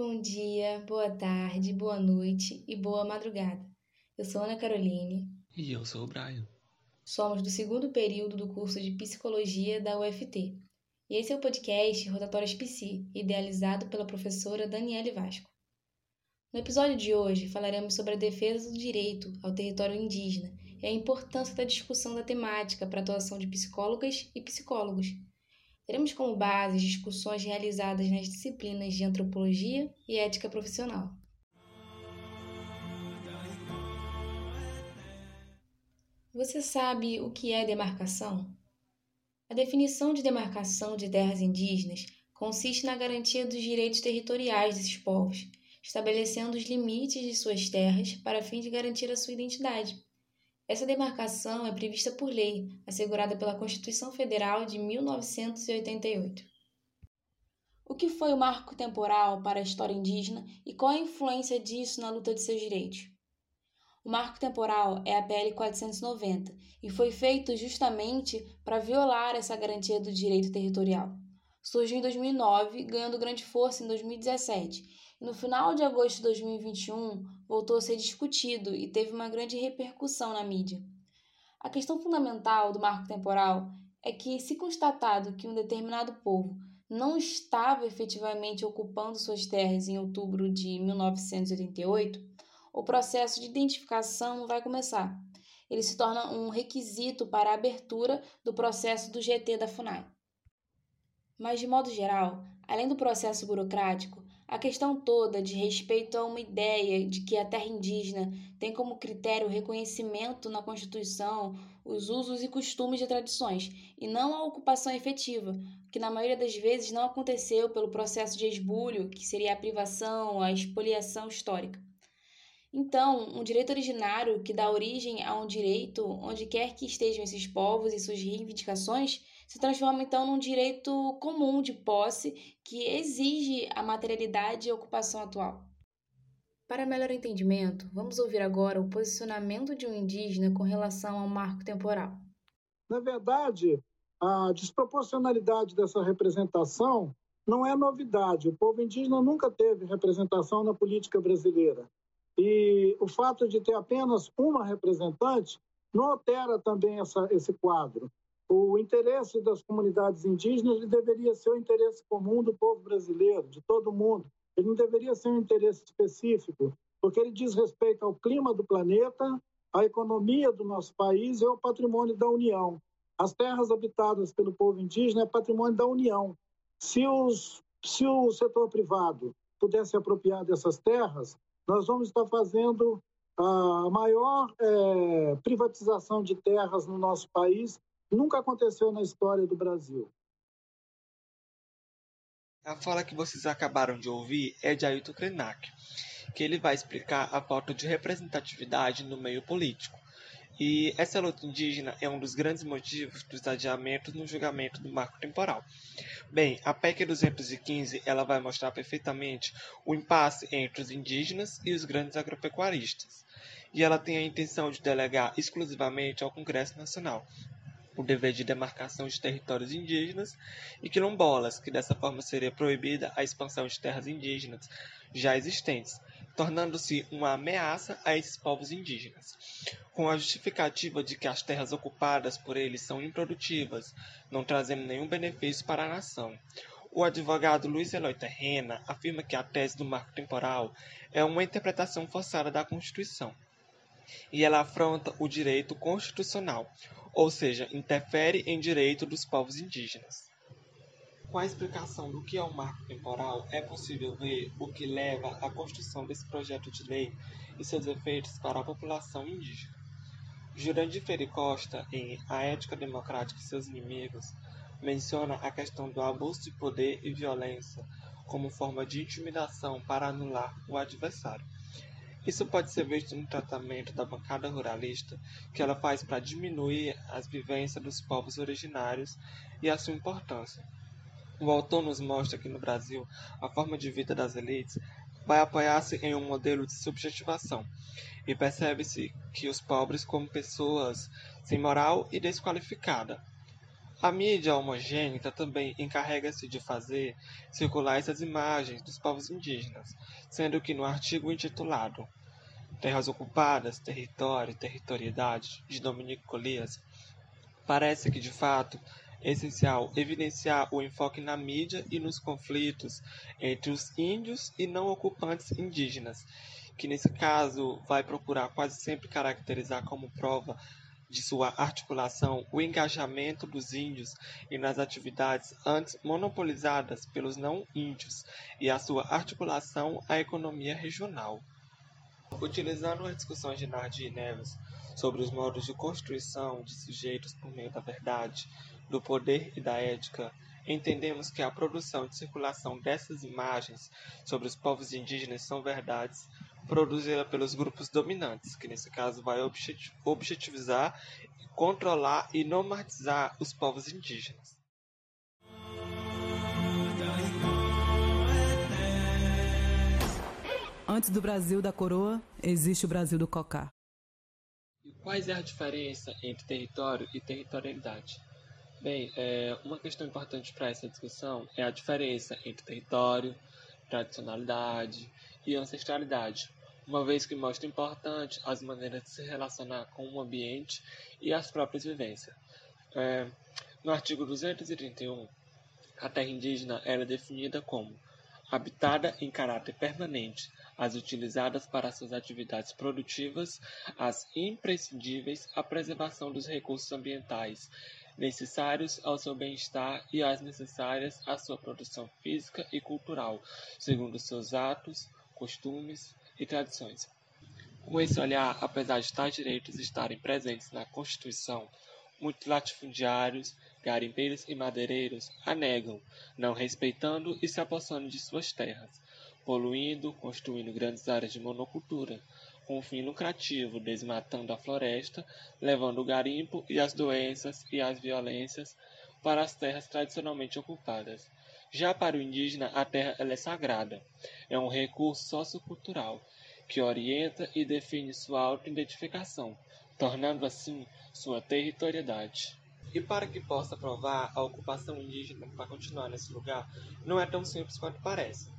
Bom dia, boa tarde, boa noite e boa madrugada. Eu sou Ana Caroline. E eu sou o Brian. Somos do segundo período do curso de Psicologia da UFT. E esse é o podcast Rotatórias Psi, idealizado pela professora Daniele Vasco. No episódio de hoje falaremos sobre a defesa do direito ao território indígena e a importância da discussão da temática para a atuação de psicólogas e psicólogos Teremos como base discussões realizadas nas disciplinas de antropologia e ética profissional. Você sabe o que é demarcação? A definição de demarcação de terras indígenas consiste na garantia dos direitos territoriais desses povos, estabelecendo os limites de suas terras para fim de garantir a sua identidade. Essa demarcação é prevista por lei, assegurada pela Constituição Federal de 1988. O que foi o marco temporal para a história indígena e qual a influência disso na luta de seus direitos? O marco temporal é a PL 490 e foi feito justamente para violar essa garantia do direito territorial. Surgiu em 2009, ganhando grande força em 2017 no final de agosto de 2021, voltou a ser discutido e teve uma grande repercussão na mídia. A questão fundamental do marco temporal é que, se constatado que um determinado povo não estava efetivamente ocupando suas terras em outubro de 1988, o processo de identificação vai começar. Ele se torna um requisito para a abertura do processo do GT da FUNAI. Mas, de modo geral, além do processo burocrático, a questão toda de respeito a uma ideia de que a terra indígena tem como critério o reconhecimento na Constituição os usos e costumes de tradições, e não a ocupação efetiva, que na maioria das vezes não aconteceu pelo processo de esbulho, que seria a privação, a expoliação histórica. Então, um direito originário que dá origem a um direito onde quer que estejam esses povos e suas reivindicações se transforma então num direito comum de posse que exige a materialidade e a ocupação atual. Para melhor entendimento, vamos ouvir agora o posicionamento de um indígena com relação ao marco temporal. Na verdade, a desproporcionalidade dessa representação não é novidade. O povo indígena nunca teve representação na política brasileira. E o fato de ter apenas uma representante não altera também essa, esse quadro o interesse das comunidades indígenas deveria ser o interesse comum do povo brasileiro, de todo mundo. Ele não deveria ser um interesse específico, porque ele diz respeito ao clima do planeta, à economia do nosso país e ao patrimônio da União. As terras habitadas pelo povo indígena é patrimônio da União. Se, os, se o setor privado pudesse apropriar dessas terras, nós vamos estar fazendo a maior é, privatização de terras no nosso país Nunca aconteceu na história do Brasil. A fala que vocês acabaram de ouvir é de Ailton Krenak, que ele vai explicar a falta de representatividade no meio político. E essa luta indígena é um dos grandes motivos dos adiamentos no julgamento do marco temporal. Bem, a PEC 215 ela vai mostrar perfeitamente o impasse entre os indígenas e os grandes agropecuaristas. E ela tem a intenção de delegar exclusivamente ao Congresso Nacional, o dever de demarcação de territórios indígenas e quilombolas, que dessa forma seria proibida a expansão de terras indígenas já existentes, tornando-se uma ameaça a esses povos indígenas, com a justificativa de que as terras ocupadas por eles são improdutivas, não trazendo nenhum benefício para a nação. O advogado Luiz Eloy Terrena afirma que a tese do marco temporal é uma interpretação forçada da Constituição e ela afronta o direito constitucional, ou seja, interfere em direito dos povos indígenas. Com a explicação do que é o marco temporal, é possível ver o que leva à construção desse projeto de lei e seus efeitos para a população indígena. Jurandir Ferri Costa, em A Ética Democrática e seus Inimigos, menciona a questão do abuso de poder e violência como forma de intimidação para anular o adversário. Isso pode ser visto no tratamento da bancada ruralista que ela faz para diminuir as vivências dos povos originários e a sua importância. O autor nos mostra que no Brasil a forma de vida das elites vai apoiar-se em um modelo de subjetivação e percebe-se que os pobres como pessoas sem moral e desqualificada. A mídia homogênica também encarrega-se de fazer circular essas imagens dos povos indígenas, sendo que no artigo intitulado Terras Ocupadas, Território Territorialidade, de Dominique Collias, parece que de fato é essencial evidenciar o enfoque na mídia e nos conflitos entre os índios e não ocupantes indígenas, que nesse caso vai procurar quase sempre caracterizar como prova de sua articulação o engajamento dos índios e nas atividades antes monopolizadas pelos não índios e a sua articulação à economia regional. Utilizando as discussões de Nardi e Neves sobre os modos de construção de sujeitos por meio da verdade, do poder e da ética, entendemos que a produção e circulação dessas imagens sobre os povos indígenas são verdades produzida pelos grupos dominantes, que nesse caso vai objetivizar, controlar e normatizar os povos indígenas. Antes do Brasil da coroa, existe o Brasil do cocá. E quais é a diferença entre território e territorialidade? Bem, é, uma questão importante para essa discussão é a diferença entre território, tradicionalidade e ancestralidade, uma vez que mostra importante as maneiras de se relacionar com o ambiente e as próprias vivências. É, no artigo 231, a terra indígena era definida como habitada em caráter permanente, as utilizadas para suas atividades produtivas, as imprescindíveis à preservação dos recursos ambientais necessários ao seu bem-estar e as necessárias à sua produção física e cultural, segundo seus atos, costumes, e tradições. Com esse olhar, apesar de tais direitos estarem presentes na Constituição, muitos latifundiários, garimpeiros e madeireiros a negam, não respeitando e se apossando de suas terras, poluindo, construindo grandes áreas de monocultura, com fim lucrativo, desmatando a floresta, levando o garimpo e as doenças e as violências para as terras tradicionalmente ocupadas. Já para o indígena, a terra é sagrada. É um recurso sociocultural que orienta e define sua autoidentificação, tornando assim sua territorialidade. E para que possa provar a ocupação indígena para continuar nesse lugar, não é tão simples quanto parece.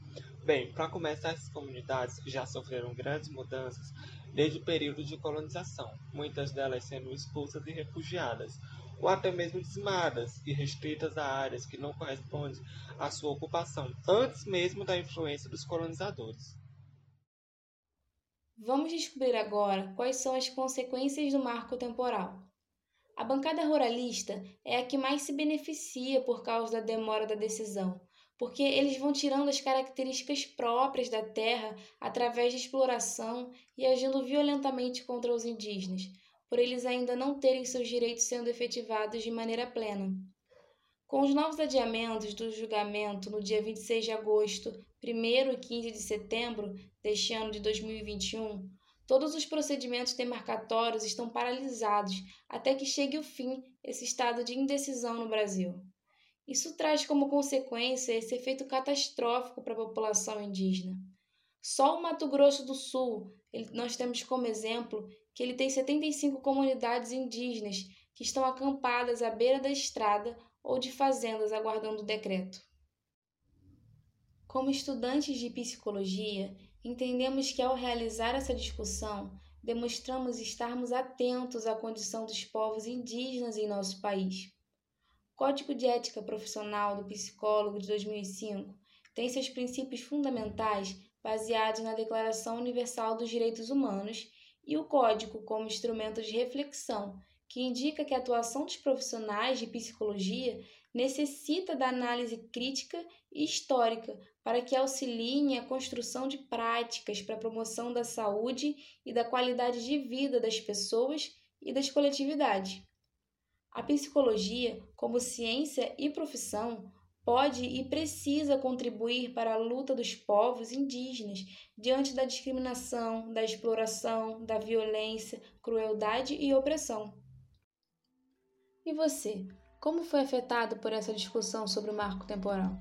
Bem, para começar, essas comunidades já sofreram grandes mudanças desde o período de colonização, muitas delas sendo expulsas e refugiadas, ou até mesmo dizimadas e restritas a áreas que não correspondem à sua ocupação, antes mesmo da influência dos colonizadores. Vamos descobrir agora quais são as consequências do marco temporal. A bancada ruralista é a que mais se beneficia por causa da demora da decisão, porque eles vão tirando as características próprias da terra através de exploração e agindo violentamente contra os indígenas, por eles ainda não terem seus direitos sendo efetivados de maneira plena. Com os novos adiamentos do julgamento no dia 26 de agosto, 1 e 15 de setembro deste ano de 2021, todos os procedimentos demarcatórios estão paralisados até que chegue o fim esse estado de indecisão no Brasil. Isso traz como consequência esse efeito catastrófico para a população indígena. Só o Mato Grosso do Sul, nós temos como exemplo que ele tem 75 comunidades indígenas que estão acampadas à beira da estrada ou de fazendas aguardando o decreto. Como estudantes de psicologia, entendemos que ao realizar essa discussão, demonstramos estarmos atentos à condição dos povos indígenas em nosso país. Código de Ética Profissional do Psicólogo de 2005 tem seus princípios fundamentais baseados na Declaração Universal dos Direitos Humanos e o código como instrumento de reflexão, que indica que a atuação dos profissionais de psicologia necessita da análise crítica e histórica para que auxiliem a construção de práticas para a promoção da saúde e da qualidade de vida das pessoas e das coletividades. A psicologia, como ciência e profissão, pode e precisa contribuir para a luta dos povos indígenas diante da discriminação, da exploração, da violência, crueldade e opressão. E você, como foi afetado por essa discussão sobre o marco temporal?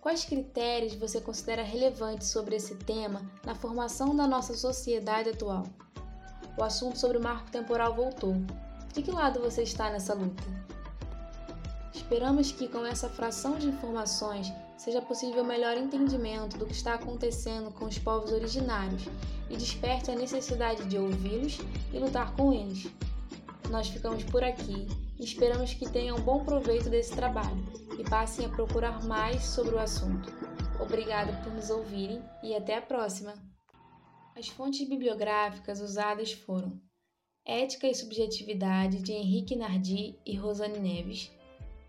Quais critérios você considera relevantes sobre esse tema na formação da nossa sociedade atual? O assunto sobre o marco temporal voltou. De que lado você está nessa luta? Esperamos que com essa fração de informações seja possível melhor entendimento do que está acontecendo com os povos originários e desperte a necessidade de ouvi-los e lutar com eles. Nós ficamos por aqui e esperamos que tenham bom proveito desse trabalho e passem a procurar mais sobre o assunto. Obrigado por nos ouvirem e até a próxima! As fontes bibliográficas usadas foram Ética e Subjetividade de Henrique Nardi e Rosane Neves,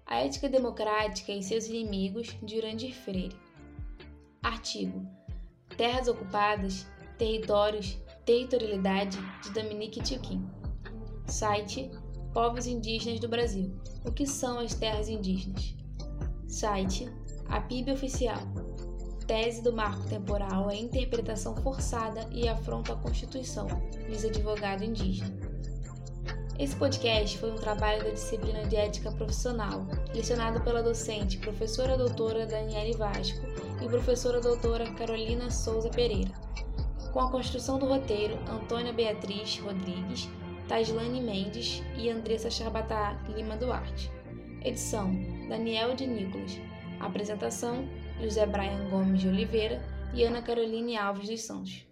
A Ética Democrática e seus Inimigos de Urandir Freire. Artigo Terras Ocupadas, Territórios, Territorialidade de Dominique Tchuquim. Site Povos Indígenas do Brasil. O que são as terras indígenas? Site A PIB Oficial tese do marco temporal é interpretação forçada e afronta a Constituição, diz advogado indígena. Esse podcast foi um trabalho da disciplina de ética profissional, lecionado pela docente professora doutora Daniele Vasco e professora doutora Carolina Souza Pereira, com a construção do roteiro Antônia Beatriz Rodrigues, Taislane Mendes e Andressa Charbatá Lima Duarte. Edição Daniel de Nicolas. Apresentação José Brian Gomes de Oliveira e Ana Caroline Alves dos Santos.